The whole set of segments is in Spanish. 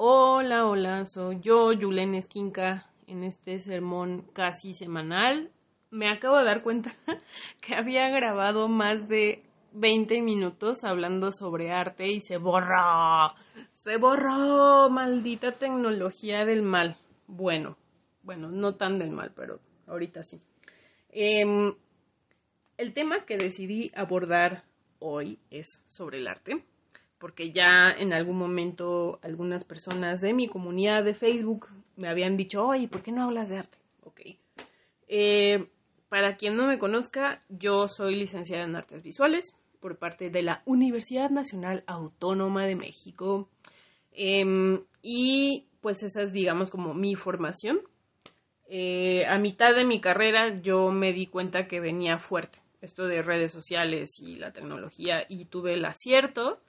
Hola, hola, soy yo, Julen Esquinca, en este sermón casi semanal. Me acabo de dar cuenta que había grabado más de 20 minutos hablando sobre arte y se borró. Se borró, maldita tecnología del mal. Bueno, bueno, no tan del mal, pero ahorita sí. Em, el tema que decidí abordar hoy es sobre el arte porque ya en algún momento algunas personas de mi comunidad de Facebook me habían dicho, oye, ¿por qué no hablas de arte? Ok. Eh, para quien no me conozca, yo soy licenciada en artes visuales por parte de la Universidad Nacional Autónoma de México. Em, y pues esa es, digamos, como mi formación. Eh, a mitad de mi carrera yo me di cuenta que venía fuerte esto de redes sociales y la tecnología y tuve el acierto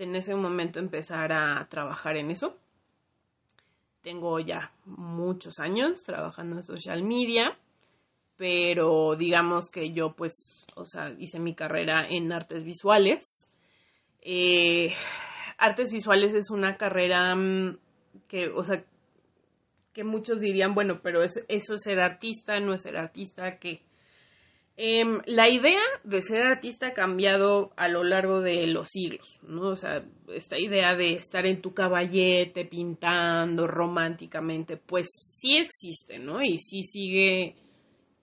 en ese momento empezar a trabajar en eso. Tengo ya muchos años trabajando en social media, pero digamos que yo pues, o sea, hice mi carrera en artes visuales. Eh, artes visuales es una carrera mm, que, o sea, que muchos dirían, bueno, pero eso es ser artista, no es ser artista, que Em, la idea de ser artista ha cambiado a lo largo de los siglos, ¿no? O sea, esta idea de estar en tu caballete pintando románticamente, pues sí existe, ¿no? Y sí sigue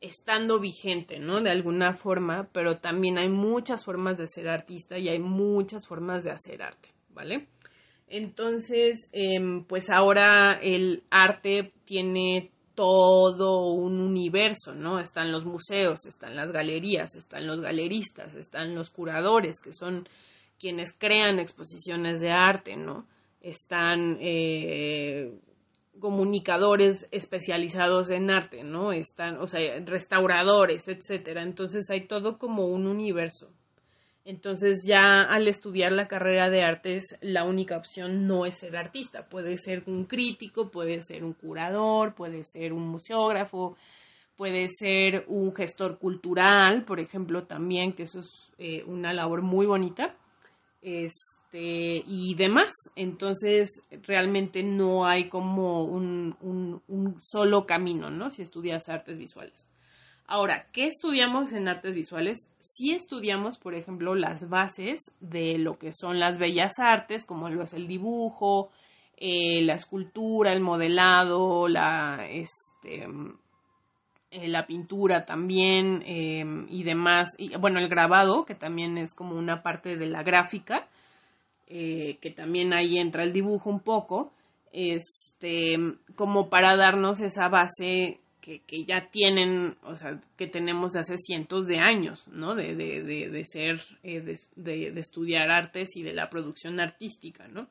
estando vigente, ¿no? De alguna forma, pero también hay muchas formas de ser artista y hay muchas formas de hacer arte, ¿vale? Entonces, em, pues ahora el arte tiene todo un universo, ¿no? Están los museos, están las galerías, están los galeristas, están los curadores, que son quienes crean exposiciones de arte, ¿no? Están eh, comunicadores especializados en arte, ¿no? Están, o sea, restauradores, etcétera. Entonces hay todo como un universo. Entonces ya al estudiar la carrera de artes, la única opción no es ser artista, puede ser un crítico, puede ser un curador, puede ser un museógrafo, puede ser un gestor cultural, por ejemplo, también, que eso es eh, una labor muy bonita, este, y demás. Entonces, realmente no hay como un, un solo camino, ¿no? Si estudias artes visuales. Ahora, ¿qué estudiamos en artes visuales? Sí estudiamos, por ejemplo, las bases de lo que son las bellas artes, como lo es el dibujo, eh, la escultura, el modelado, la, este, eh, la pintura también em, y demás. Y, bueno, el grabado, que también es como una parte de la gráfica, eh, que también ahí entra el dibujo un poco, este, como para darnos esa base que, ya tienen, o sea, que tenemos de hace cientos de años, ¿no? De, de, de, ser, eh, de, de, estudiar artes y de la producción artística, ¿no?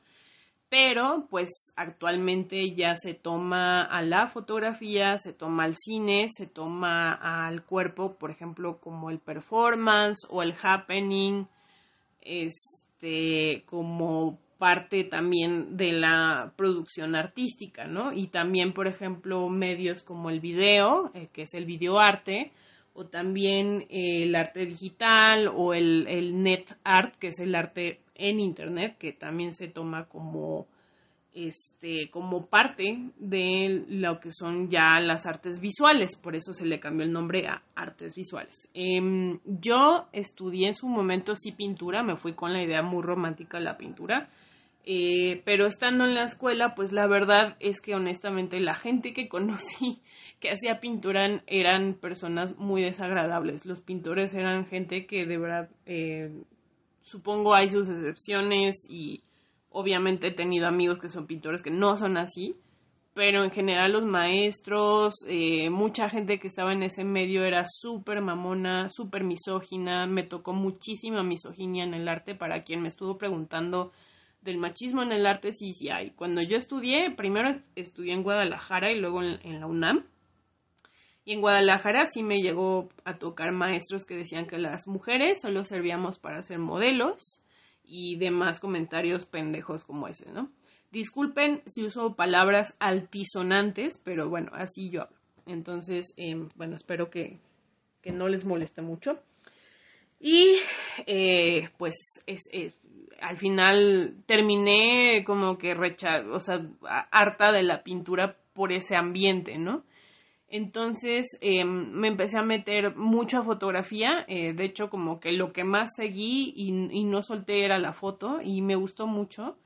Pero, pues, actualmente ya se toma a la fotografía, se toma al cine, se toma al cuerpo, por ejemplo, como el performance o el happening, este, como parte también de la producción artística, ¿no? Y también, por ejemplo, medios como el video, eh, que es el videoarte, o también el arte digital o el, el, net art, que es el arte en internet, que también se toma como este como parte de lo que son ya las artes visuales, por eso se le cambió el nombre a artes visuales. Em, yo estudié en su momento sí pintura, me fui con la idea muy romántica de la pintura, eh, pero estando en la escuela, pues la verdad es que honestamente la gente que conocí que hacía pintura eran personas muy desagradables. Los pintores eran gente que de verdad, eh, supongo hay sus excepciones y obviamente he tenido amigos que son pintores que no son así, pero en general los maestros, eh, mucha gente que estaba en ese medio era súper mamona, súper misógina, me tocó muchísima misoginia en el arte para quien me estuvo preguntando del machismo en el arte sí, sí hay. Cuando yo estudié, primero estudié en Guadalajara y luego en, la UNAM. Y en Guadalajara sí me llegó a tocar maestros que decían que las mujeres solo servíamos para ser modelos y demás comentarios pendejos como ese, ¿no? Disculpen si uso palabras altisonantes, pero bueno, así yo hablo. Entonces, em, bueno, espero que, que, no les moleste mucho. Y eh, pues es, al final terminé como que recha o sea, harta de la pintura por ese ambiente, ¿no? Entonces em, me empecé a meter mucho a fotografía, eh, de hecho como que lo que más seguí y, y, no solté era la foto y me gustó mucho.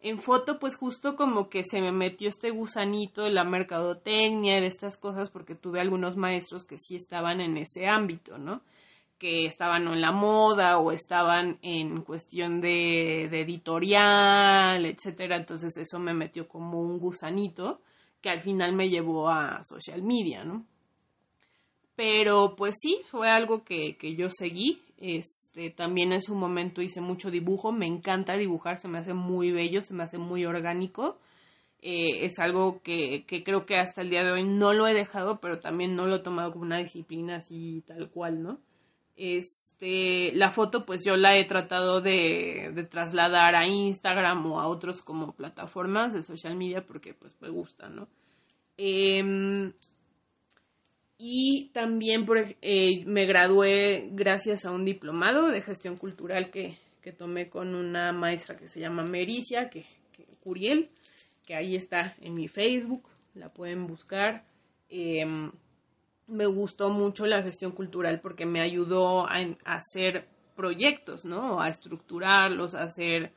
En foto pues justo como que se me metió este gusanito de la mercadotecnia de estas cosas porque tuve algunos maestros que sí estaban en ese ámbito, ¿no? Que estaban en la moda o estaban en cuestión de, editorial, etcétera. Entonces eso me metió como un gusanito que al final me llevó a social media, ¿no? Pero pues sí, fue algo que, que yo seguí. Este, también en su momento hice mucho dibujo, me encanta dibujar, se me hace muy bello, se me hace muy orgánico. Eh, es algo que, que, creo que hasta el día de hoy no lo he dejado, pero también no lo he tomado como una disciplina así tal cual, ¿no? Este, la foto pues yo la he tratado de, de, trasladar a Instagram o a otros como plataformas de social media porque pues me gusta, ¿no? Eh, y también por, eh, me gradué gracias a un diplomado de gestión cultural que, que tomé con una maestra que se llama Mericia, que, Curiel, que ahí está en mi Facebook, la pueden buscar. Eh, me gustó mucho la gestión cultural porque me ayudó a, hacer proyectos, ¿no? A estructurarlos, a hacer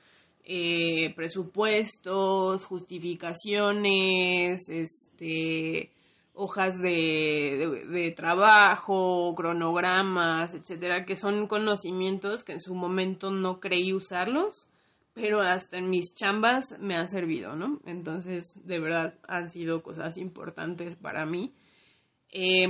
eh, presupuestos, justificaciones, este, hojas de, de, trabajo, cronogramas, etcétera, que son conocimientos que en su momento no creí usarlos, pero hasta en mis chambas me han servido, ¿no? Entonces, de verdad, han sido cosas importantes para mí eh,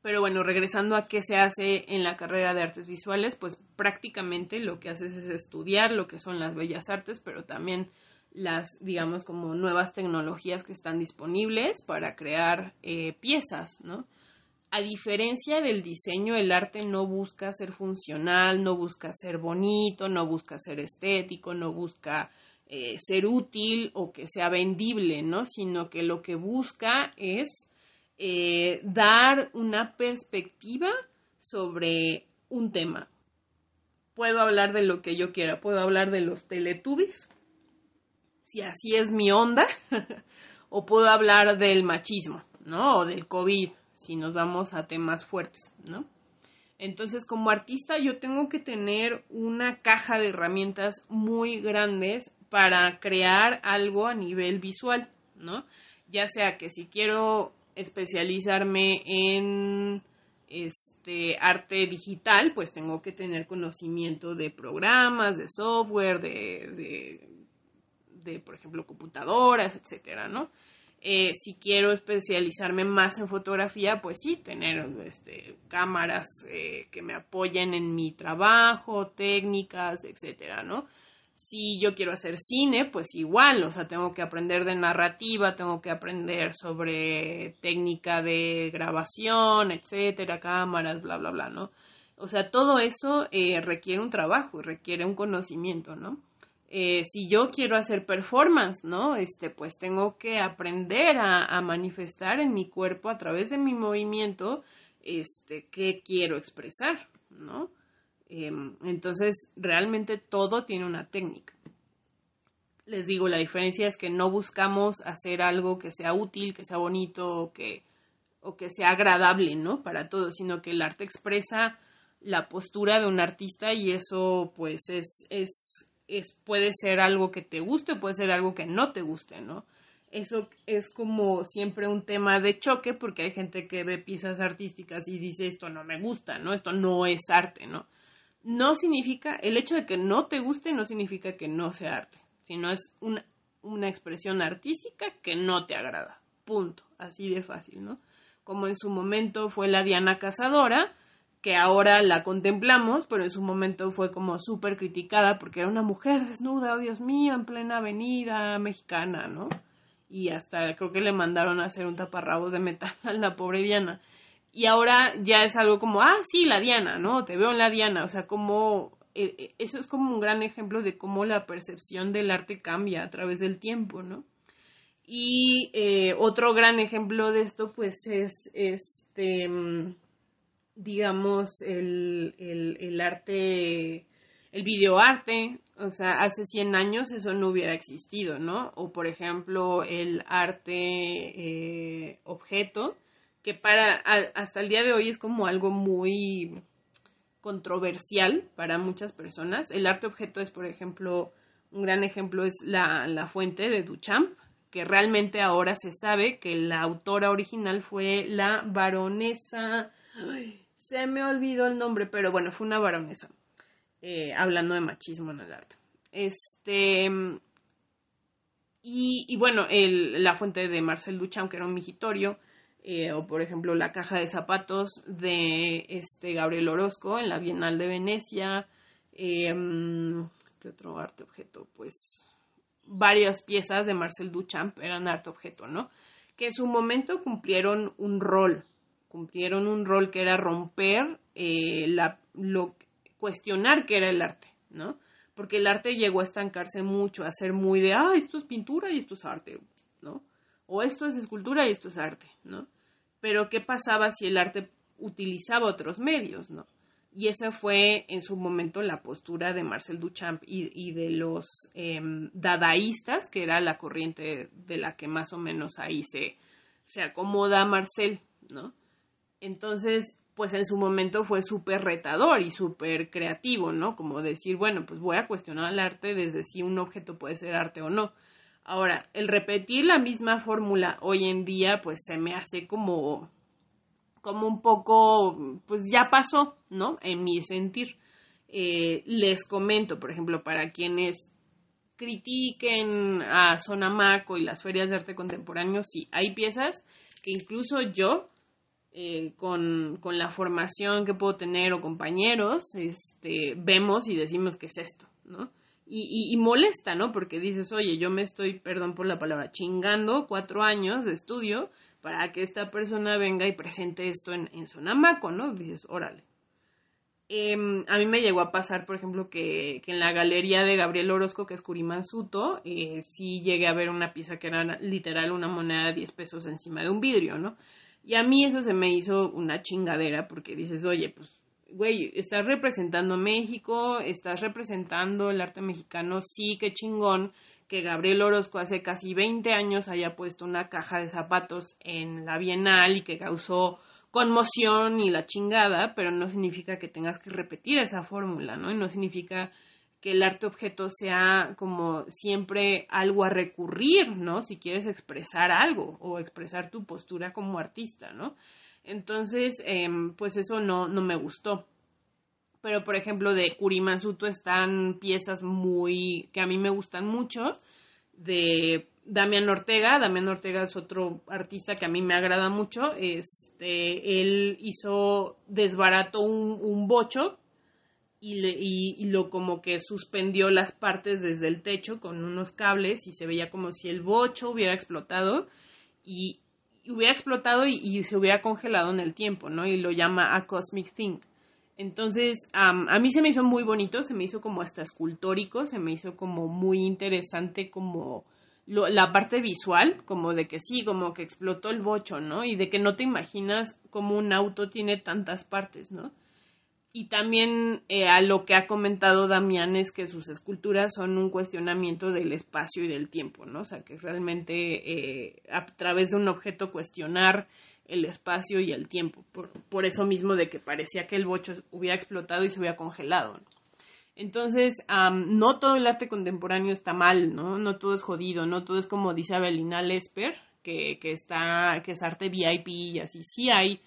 pero bueno, regresando a qué se hace en la carrera de artes visuales, pues prácticamente lo que haces es estudiar lo que son las bellas artes, pero también las, digamos, como nuevas tecnologías que están disponibles para crear eh, piezas, ¿no? A diferencia del diseño, el arte no busca ser funcional, no busca ser bonito, no busca ser estético, no busca eh, ser útil o que sea vendible, ¿no? Sino que lo que busca es eh, dar una perspectiva sobre un tema. Puedo hablar de lo que yo quiera, puedo hablar de los teletubbies, si así es mi onda, o puedo hablar del machismo, ¿no? O del COVID, si nos vamos a temas fuertes, ¿no? Entonces, como artista, yo tengo que tener una caja de herramientas muy grandes para crear algo a nivel visual, ¿no? Ya sea que si quiero especializarme en este arte digital, pues tengo que tener conocimiento de programas, de software, de, de, de por ejemplo, computadoras, etcétera, ¿no? Eh, si quiero especializarme más en fotografía, pues sí, tener este, cámaras eh, que me apoyen en mi trabajo, técnicas, etcétera, ¿no? Si yo quiero hacer cine, pues igual, o sea, tengo que aprender de narrativa, tengo que aprender sobre técnica de grabación, etcétera, cámaras, bla, bla, bla, ¿no? O sea, todo eso eh, requiere un trabajo requiere un conocimiento, ¿no? Eh, si yo quiero hacer performance, ¿no? Este, pues tengo que aprender a, a manifestar en mi cuerpo a través de mi movimiento, este, qué quiero expresar, ¿no? Em, entonces, realmente todo tiene una técnica. Les digo, la diferencia es que no buscamos hacer algo que sea útil, que sea bonito o que, o que sea agradable, ¿no? Para todos, sino que el arte expresa la postura de un artista y eso, pues, es, es, es, puede ser algo que te guste puede ser algo que no te guste, ¿no? Eso es como siempre un tema de choque porque hay gente que ve piezas artísticas y dice esto no me gusta, ¿no? Esto no es arte, ¿no? No significa, el hecho de que no te guste no significa que no sea arte, sino es una, una expresión artística que no te agrada. Punto. Así de fácil, ¿no? Como en su momento fue la Diana Cazadora, que ahora la contemplamos, pero en su momento fue como súper criticada porque era una mujer desnuda, oh Dios mío, en plena avenida mexicana, ¿no? Y hasta creo que le mandaron a hacer un taparrabos de metal a la pobre Diana. Y ahora ya es algo como, ah, sí, la Diana, ¿no? Te veo en la Diana. O sea, como eh, eh, eso es como un gran ejemplo de cómo la percepción del arte cambia a través del tiempo, ¿no? Y eh, otro gran ejemplo de esto, pues, es este, mm, digamos, el, el, el arte, el videoarte. O sea, hace 100 años eso no hubiera existido, ¿no? O por ejemplo, el arte objeto, que para hasta el día de hoy es como algo muy controversial para muchas personas. El arte objeto es, por ejemplo, un gran ejemplo es la, la fuente de Duchamp, que realmente ahora se sabe que la autora original fue la baronesa. se me olvidó el nombre, pero bueno, fue una baronesa. Eh, hablando de machismo en el arte. Este. Y, bueno, la fuente de Marcel Duchamp, que era un migitorio, eh, o por ejemplo la caja de zapatos de este Gabriel Orozco en la Bienal de Venecia. Eh, ¿Qué otro arte objeto? Pues varias piezas de Marcel Duchamp eran arte objeto, ¿no? Que en su momento cumplieron un rol, cumplieron un rol que era romper la, lo, cuestionar qué era el arte, ¿no? Porque el arte llegó a estancarse mucho, a ser muy de, ah, esto es pintura y esto es arte. O esto es escultura y esto es arte, ¿no? Pero ¿qué pasaba si el arte utilizaba otros medios, ¿no? Y esa fue en su momento la postura de Marcel Duchamp y, de los em, dadaístas, que era la corriente de la que más o menos ahí se, se acomoda Marcel, ¿no? Entonces, pues en su momento fue súper retador y súper creativo, ¿no? Como decir, bueno, pues voy a cuestionar el arte desde si un objeto puede ser arte o no. Ahora, el repetir la misma fórmula hoy en día, pues se me hace como, como un poco, pues ya pasó, ¿no? En mi sentir. Eh, les comento, por ejemplo, para quienes critiquen a Sonamaco y las ferias de arte contemporáneo, sí, hay piezas que incluso yo eh, con, la formación que puedo tener o compañeros, este, vemos y decimos que es esto, ¿no? Y, molesta, ¿no? Porque dices, oye, yo me estoy, perdón por la palabra, chingando cuatro años de estudio para que esta persona venga y presente esto en, en Sonamaco, ¿no? Dices, órale. Em, a mí me llegó a pasar, por ejemplo, que, en la galería de Gabriel Orozco, que es Curimansuto, eh, sí llegué a ver una pieza que era literal una moneda de 10 pesos encima de un vidrio, ¿no? Y a mí eso se me hizo una chingadera porque dices, oye, pues, güey, estás representando México, estás representando el arte mexicano, sí, qué chingón que Gabriel Orozco hace casi 20 años haya puesto una caja de zapatos en la Bienal y que causó conmoción y la chingada, pero no significa que tengas que repetir esa fórmula, ¿no? Y no significa que el arte objeto sea como siempre algo a recurrir, ¿no? Si quieres expresar algo o expresar tu postura como artista, ¿no? Entonces, em, pues eso no, no me gustó. Pero, por ejemplo, de Kurimazuto están piezas muy, que a mí me gustan mucho, de Damián Ortega. Damián Ortega es otro artista que a mí me agrada mucho. Este, él hizo, desbarató un, un bocho y, y, lo como que suspendió las partes desde el techo con unos cables y se veía como si el bocho hubiera explotado y, hubiera explotado y, se hubiera congelado en el tiempo, ¿no? Y lo llama a cosmic thing. Entonces, a mí se me hizo muy bonito, se me hizo como hasta escultórico, se me hizo como muy interesante como la parte visual, como de que sí, como que explotó el bocho, ¿no? Y de que no te imaginas cómo un auto tiene tantas partes, ¿no? Y también eh, a lo que ha comentado Damián es que sus esculturas son un cuestionamiento del espacio y del tiempo, ¿no? O sea, que realmente eh, a través de un objeto cuestionar el espacio y el tiempo. Por, eso mismo de que parecía que el bocho hubiera explotado y se hubiera congelado. Entonces, no todo el arte contemporáneo está mal, ¿no? No todo es jodido, no todo es como dice Abelina Lesper, que, que, está, que es arte VIP y así. Sí hay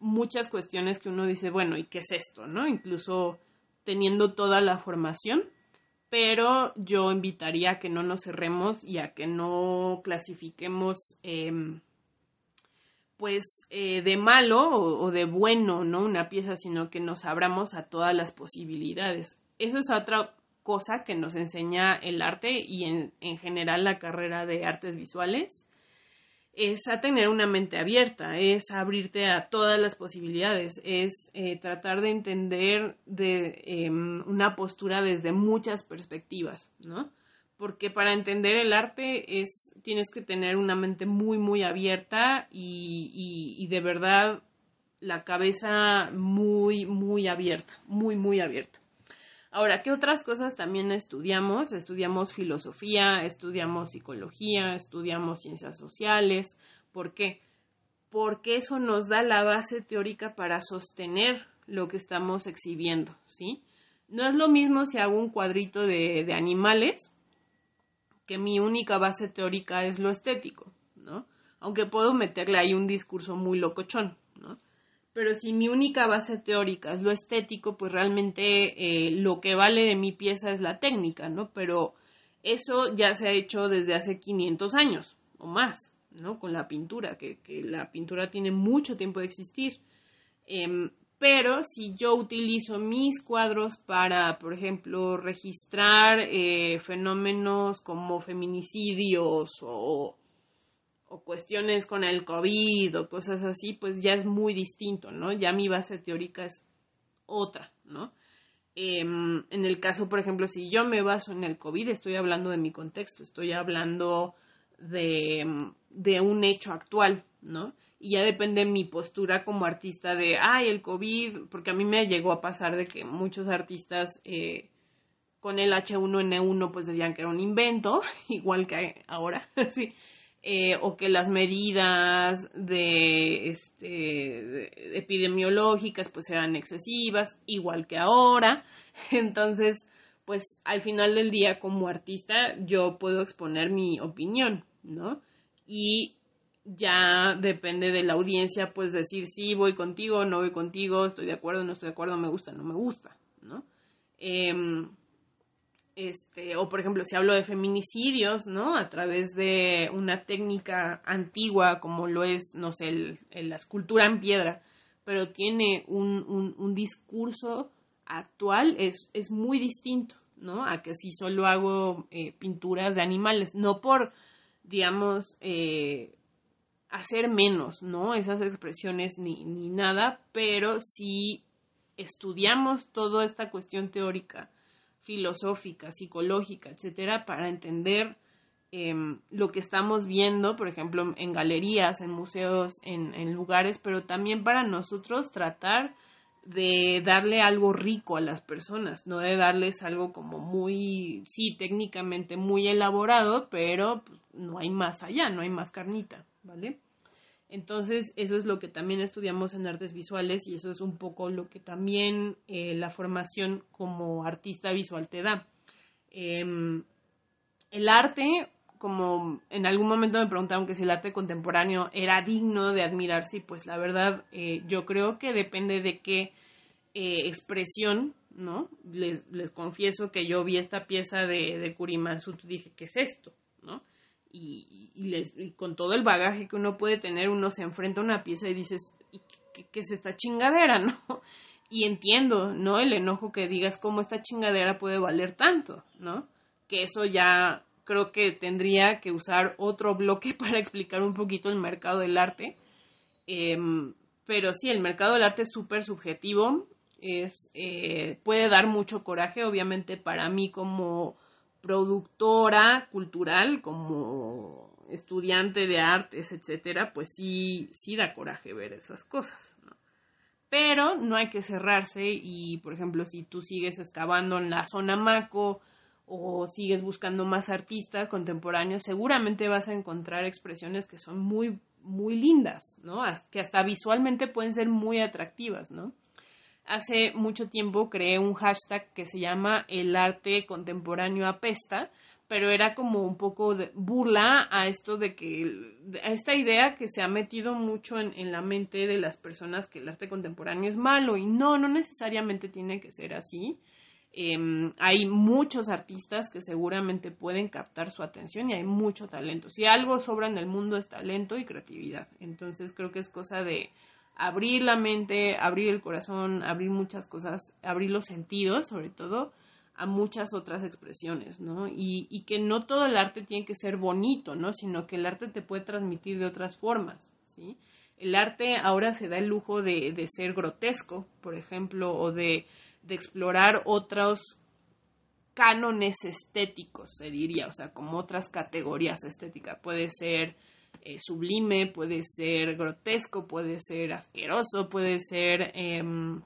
muchas cuestiones que uno dice, bueno, ¿y qué es esto? ¿No? Incluso teniendo toda la formación, pero yo invitaría a que no nos cerremos y a que no clasifiquemos em, pues eh, de malo o, de bueno, ¿no? Una pieza, sino que nos abramos a todas las posibilidades. Eso es otra cosa que nos enseña el arte y en, en general la carrera de artes visuales es a tener una mente abierta, es abrirte a todas las posibilidades, es eh, tratar de entender de em, una postura desde muchas perspectivas, ¿no? Porque para entender el arte es tienes que tener una mente muy muy abierta y, y de verdad la cabeza muy muy abierta, muy muy abierta. Ahora, ¿qué otras cosas también estudiamos? Estudiamos filosofía, estudiamos psicología, estudiamos ciencias sociales. ¿Por qué? Porque eso nos da la base teórica para sostener lo que estamos exhibiendo, ¿sí? No es lo mismo si hago un cuadrito de, de animales, que mi única base teórica es lo estético, ¿no? Aunque puedo meterle ahí un discurso muy locochón. Pero si mi única base teórica es lo estético, pues realmente eh, lo que vale de mi pieza es la técnica, ¿no? Pero eso ya se ha hecho desde hace 500 años o más, ¿no? Con la pintura, que, que la pintura tiene mucho tiempo de existir. Em, pero si yo utilizo mis cuadros para, por ejemplo, registrar eh, fenómenos como feminicidios o o cuestiones con el COVID o cosas así, pues ya es muy distinto, ¿no? Ya mi base teórica es otra, ¿no? Em, en el caso, por ejemplo, si yo me baso en el COVID, estoy hablando de mi contexto, estoy hablando de, de un hecho actual, ¿no? Y ya depende mi postura como artista de, ay, el COVID, porque a mí me llegó a pasar de que muchos artistas eh, con el H1N1 pues decían que era un invento, igual que ahora, sí eh, o que las medidas de, este, epidemiológicas pues sean excesivas, igual que ahora. Entonces, pues al final del día como artista yo puedo exponer mi opinión, ¿no? Y ya depende de la audiencia pues decir sí, voy contigo, no voy contigo, estoy de acuerdo, no estoy de acuerdo, me gusta, no me gusta, ¿no? Em, este, o por ejemplo, si hablo de feminicidios, ¿no? A través de una técnica antigua como lo es, no sé, la escultura en piedra, pero tiene un, un, discurso actual, es, es, muy distinto, ¿no? A que si solo hago eh, pinturas de animales, no por, digamos, eh, hacer menos, ¿no? Esas expresiones ni, ni nada, pero si estudiamos toda esta cuestión teórica, filosófica, psicológica, etcétera, para entender em, lo que estamos viendo, por ejemplo, en galerías, en museos, en, en, lugares, pero también para nosotros tratar de darle algo rico a las personas, no de darles algo como muy, sí, técnicamente muy elaborado, pero pues, no hay más allá, no hay más carnita, ¿vale? Entonces, eso es lo que también estudiamos en artes visuales y eso es un poco lo que también eh, la formación como artista visual te da. Em, el arte, como en algún momento me preguntaron que si el arte contemporáneo era digno de admirarse, y pues la verdad eh, yo creo que depende de qué eh, expresión, ¿no? Les, les, confieso que yo vi esta pieza de, de y dije, ¿qué es esto? ¿no? Y, les, con todo el bagaje que uno puede tener, uno se enfrenta a una pieza y dices, ¿qué, es esta chingadera, no? Y entiendo, ¿no? El enojo que digas cómo esta chingadera puede valer tanto, ¿no? Que eso ya creo que tendría que usar otro bloque para explicar un poquito el mercado del arte. Em, pero sí, el mercado del arte es súper subjetivo, es, eh, puede dar mucho coraje, obviamente para mí como productora cultural, como estudiante de artes, etcétera, pues sí, sí da coraje ver esas cosas, ¿no? Pero no hay que cerrarse y, por ejemplo, si tú sigues excavando en la zona Maco o sigues buscando más artistas contemporáneos, seguramente vas a encontrar expresiones que son muy, muy lindas, ¿no? Que hasta visualmente pueden ser muy atractivas, ¿no? Hace mucho tiempo creé un hashtag que se llama el arte contemporáneo apesta, pero era como un poco de burla a esto de que, a esta idea que se ha metido mucho en, la mente de las personas que el arte contemporáneo es malo y no, no necesariamente tiene que ser así. Em, hay muchos artistas que seguramente pueden captar su atención y hay mucho talento. Si algo sobra en el mundo es talento y creatividad. Entonces creo que es cosa de abrir la mente, abrir el corazón, abrir muchas cosas, abrir los sentidos, sobre todo, a muchas otras expresiones, ¿no? Y, que no todo el arte tiene que ser bonito, ¿no? Sino que el arte te puede transmitir de otras formas, ¿sí? El arte ahora se da el lujo de, de ser grotesco, por ejemplo, o de, de explorar otros cánones estéticos, se diría, o sea, como otras categorías estéticas. Puede ser eh, sublime, puede ser grotesco, puede ser asqueroso, puede ser, em,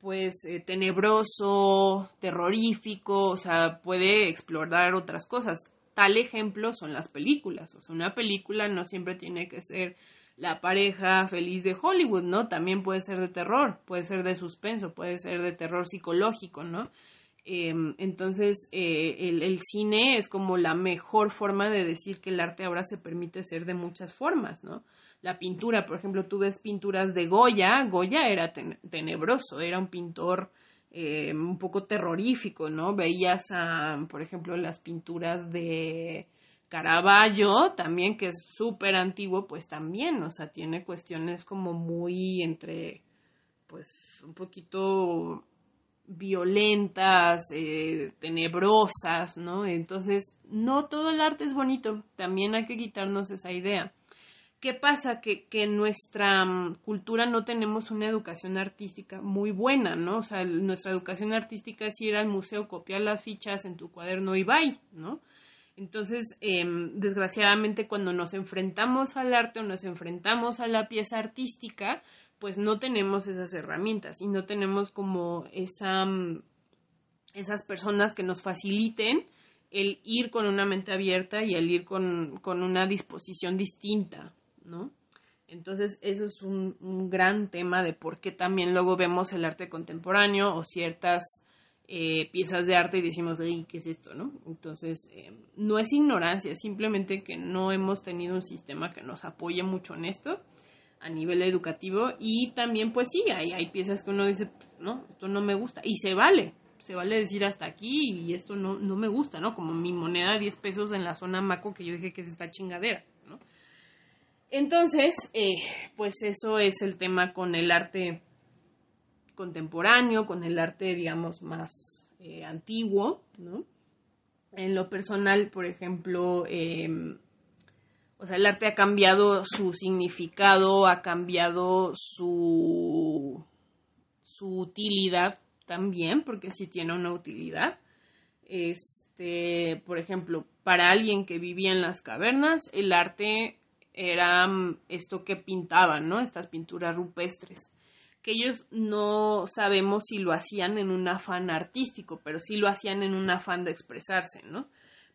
pues eh, tenebroso, terrorífico, o sea, puede explorar otras cosas. Tal ejemplo son las películas, o sea, una película no siempre tiene que ser la pareja feliz de Hollywood, ¿no? También puede ser de terror, puede ser de suspenso, puede ser de terror psicológico, ¿no? Em, entonces, eh, el, cine es como la mejor forma de decir que el arte ahora se permite ser de muchas formas, ¿no? La pintura, por ejemplo, tú ves pinturas de Goya, Goya era tenebroso, era un pintor eh, un poco terrorífico, ¿no? Veías, a, por ejemplo, las pinturas de Caravaggio, también, que es súper antiguo, pues también, o sea, tiene cuestiones como muy entre, pues, un poquito violentas, eh, tenebrosas, ¿no? Entonces, no todo el arte es bonito, también hay que quitarnos esa idea. ¿Qué pasa? Que, que en nuestra mm, cultura no tenemos una educación artística muy buena, ¿no? O sea, nuestra educación artística es ir al museo, copiar las fichas en tu cuaderno y bye, ¿no? Entonces, em, desgraciadamente, cuando nos enfrentamos al arte o nos enfrentamos a la pieza artística, pues no tenemos esas herramientas y no tenemos como esa, mm, esas personas que nos faciliten el ir con una mente abierta y el ir con, con una disposición distinta, ¿no? Entonces, eso es un, un, gran tema de por qué también luego vemos el arte contemporáneo o ciertas eh, piezas de arte y decimos, Ay, ¿qué es esto? ¿no? Entonces, eh, no es ignorancia, simplemente que no hemos tenido un sistema que nos apoye mucho en esto a nivel educativo y también, pues sí, hay, hay piezas que uno dice, no, esto no me gusta y se vale, se vale decir hasta aquí y esto no, no me gusta, ¿no? Como mi moneda de 10 pesos en la zona Maco que yo dije que es esta chingadera, ¿no? Entonces, eh, pues eso es el tema con el arte contemporáneo, con el arte, digamos, más eh, antiguo, ¿no? En lo personal, por ejemplo, em, o sea, el arte ha cambiado su significado, ha cambiado su, su utilidad también, porque sí tiene una utilidad. Este, por ejemplo, para alguien que vivía en las cavernas, el arte era mm, esto que pintaban, ¿no? Estas pinturas rupestres que ellos no sabemos si lo hacían en un afán artístico, pero sí lo hacían en un afán de expresarse, ¿no?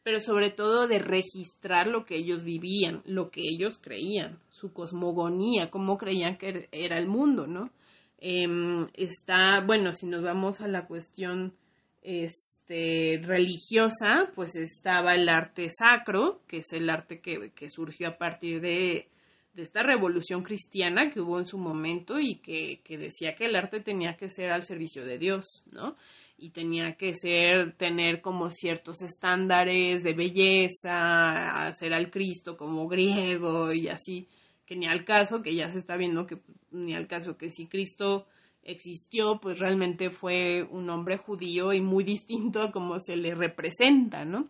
Pero sobre todo de registrar lo que ellos vivían, lo que ellos creían, su cosmogonía, cómo creían que era el mundo, ¿no? Em, está, bueno, si nos vamos a la cuestión este, religiosa, pues estaba el arte sacro, que es el arte que, surgió a partir de de esta revolución cristiana que hubo en su momento y que, que, decía que el arte tenía que ser al servicio de Dios, ¿no? Y tenía que ser, tener como ciertos estándares de belleza, hacer al Cristo como griego y así, que ni al caso, que ya se está viendo que ni al caso que si Cristo existió, pues realmente fue un hombre judío y muy distinto a como se le representa, ¿no?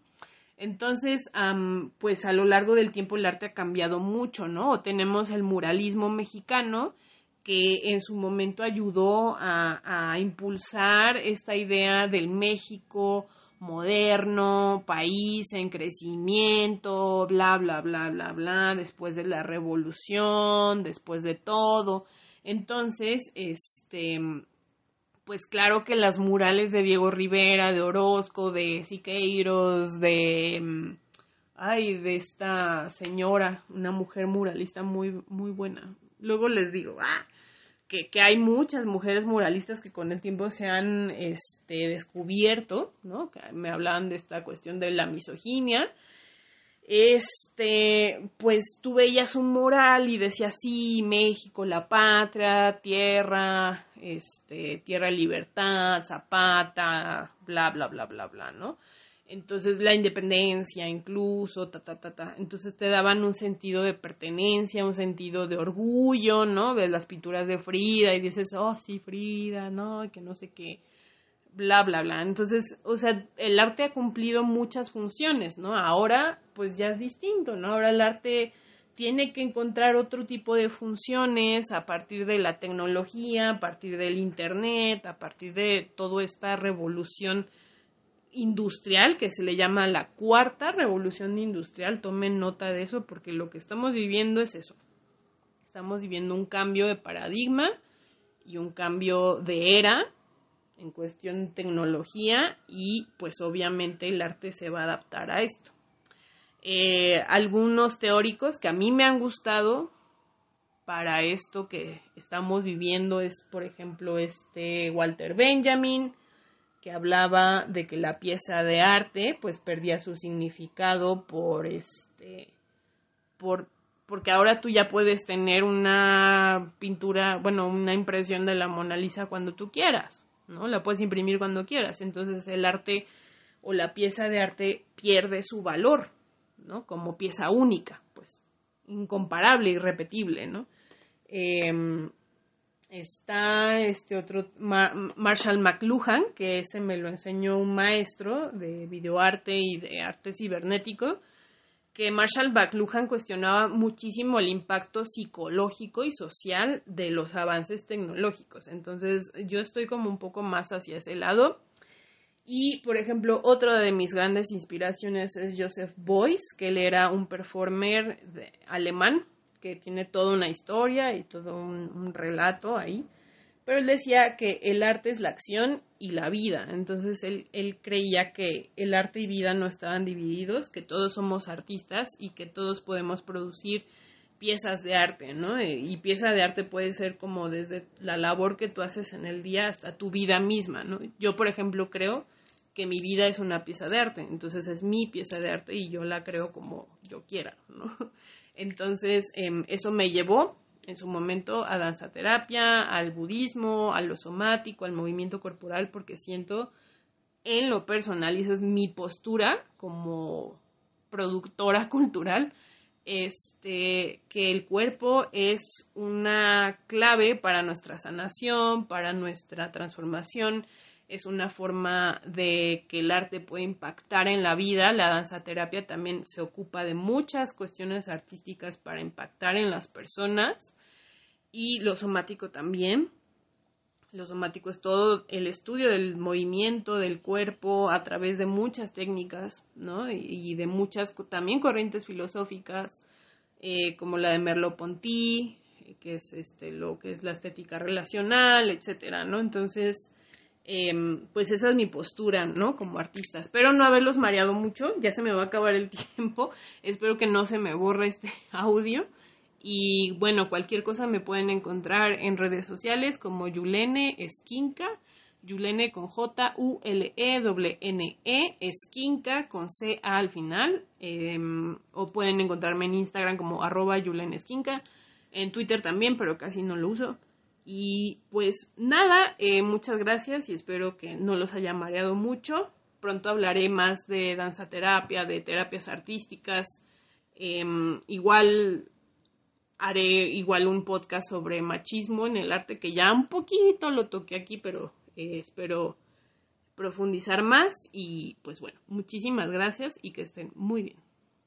Entonces, pues a lo largo del tiempo el arte ha cambiado mucho, ¿no? Tenemos el muralismo mexicano, que en su momento ayudó a, impulsar esta idea del México moderno, país en crecimiento, bla, bla, bla, bla, bla, después de la revolución, después de todo. Entonces, este, pues claro que las murales de Diego Rivera, de Orozco, de Siqueiros, de mm, ay, de esta señora, una mujer muralista muy muy buena. Luego les digo, ah, que, que, hay muchas mujeres muralistas que con el tiempo se han este, descubierto, ¿no? Que me hablaban de esta cuestión de la misoginia, este, pues tú veías un mural y decía sí, México, la patria, tierra, este, tierra libertad, zapata, bla, bla, bla, bla, bla, ¿no? Entonces la independencia incluso, ta, ta, ta, ta. Entonces te daban un sentido de pertenencia, un sentido de orgullo, ¿no? Ves las pinturas de Frida y dices, oh, sí, Frida, ¿no? Que no sé qué bla, bla, bla. Entonces, o sea, el arte ha cumplido muchas funciones, ¿no? Ahora, pues ya es distinto, ¿no? Ahora el arte tiene que encontrar otro tipo de funciones a partir de la tecnología, a partir del Internet, a partir de toda esta revolución industrial que se le llama la cuarta revolución industrial. Tomen nota de eso porque lo que estamos viviendo es eso. Estamos viviendo un cambio de paradigma y un cambio de era en cuestión de tecnología y pues obviamente el arte se va a adaptar a esto. Eh, algunos teóricos que a mí me han gustado para esto que estamos viviendo es, por ejemplo, este Walter Benjamin, que hablaba de que la pieza de arte pues perdía su significado por este por porque ahora tú ya puedes tener una pintura, bueno, una impresión de la Mona Lisa cuando tú quieras, ¿no? La puedes imprimir cuando quieras. Entonces el arte o la pieza de arte pierde su valor, ¿no? Como pieza única, pues incomparable, irrepetible, ¿no? Em, está este otro Marshall McLuhan, que ese me lo enseñó un maestro de videoarte y de arte cibernético, que Marshall McLuhan cuestionaba muchísimo el impacto psicológico y social de los avances tecnológicos. Entonces, yo estoy como un poco más hacia ese lado. Y, por ejemplo, otra de mis grandes inspiraciones es Joseph Beuys, que él era un performer alemán que tiene toda una historia y todo un, relato ahí. Pero él decía que el arte es la acción y la vida. Entonces él, él creía que el arte y vida no estaban divididos, que todos somos artistas y que todos podemos producir piezas de arte, ¿no? Y pieza de arte puede ser como desde la labor que tú haces en el día hasta tu vida misma, ¿no? Yo, por ejemplo, creo que mi vida es una pieza de arte, entonces es mi pieza de arte y yo la creo como yo quiera, ¿no? Entonces, em, eso me llevó en su momento a danza terapia, al budismo, a lo somático, al movimiento corporal, porque siento en lo personal, y esa es mi postura como productora cultural, este, que el cuerpo es una clave para nuestra sanación, para nuestra transformación, es una forma de que el arte puede impactar en la vida. La danza terapia también se ocupa de muchas cuestiones artísticas para impactar en las personas y lo somático también. Lo somático es todo el estudio del movimiento del cuerpo a través de muchas técnicas, ¿no? Y, de muchas también corrientes filosóficas, eh, como la de Merleau-Ponty, que es este lo que es la estética relacional, etcétera, ¿no? Entonces, Em, pues esa es mi postura, ¿no? Como artista. Espero no haberlos mareado mucho, ya se me va a acabar el tiempo, espero que no se me borre este audio. Y bueno, cualquier cosa me pueden encontrar en redes sociales como Yulene Esquinca, Yulene con J-U-L-E-N-E, -E, Esquinca con C-A al final, em, o pueden encontrarme en Instagram como arroba Yulene Esquinca, en Twitter también, pero casi no lo uso. Y pues nada, eh, muchas gracias y espero que no los haya mareado mucho. Pronto hablaré más de danza terapia, de terapias artísticas. Em, igual haré igual un podcast sobre machismo en el arte que ya un poquito lo toqué aquí, pero eh, espero profundizar más y pues bueno, muchísimas gracias y que estén muy bien.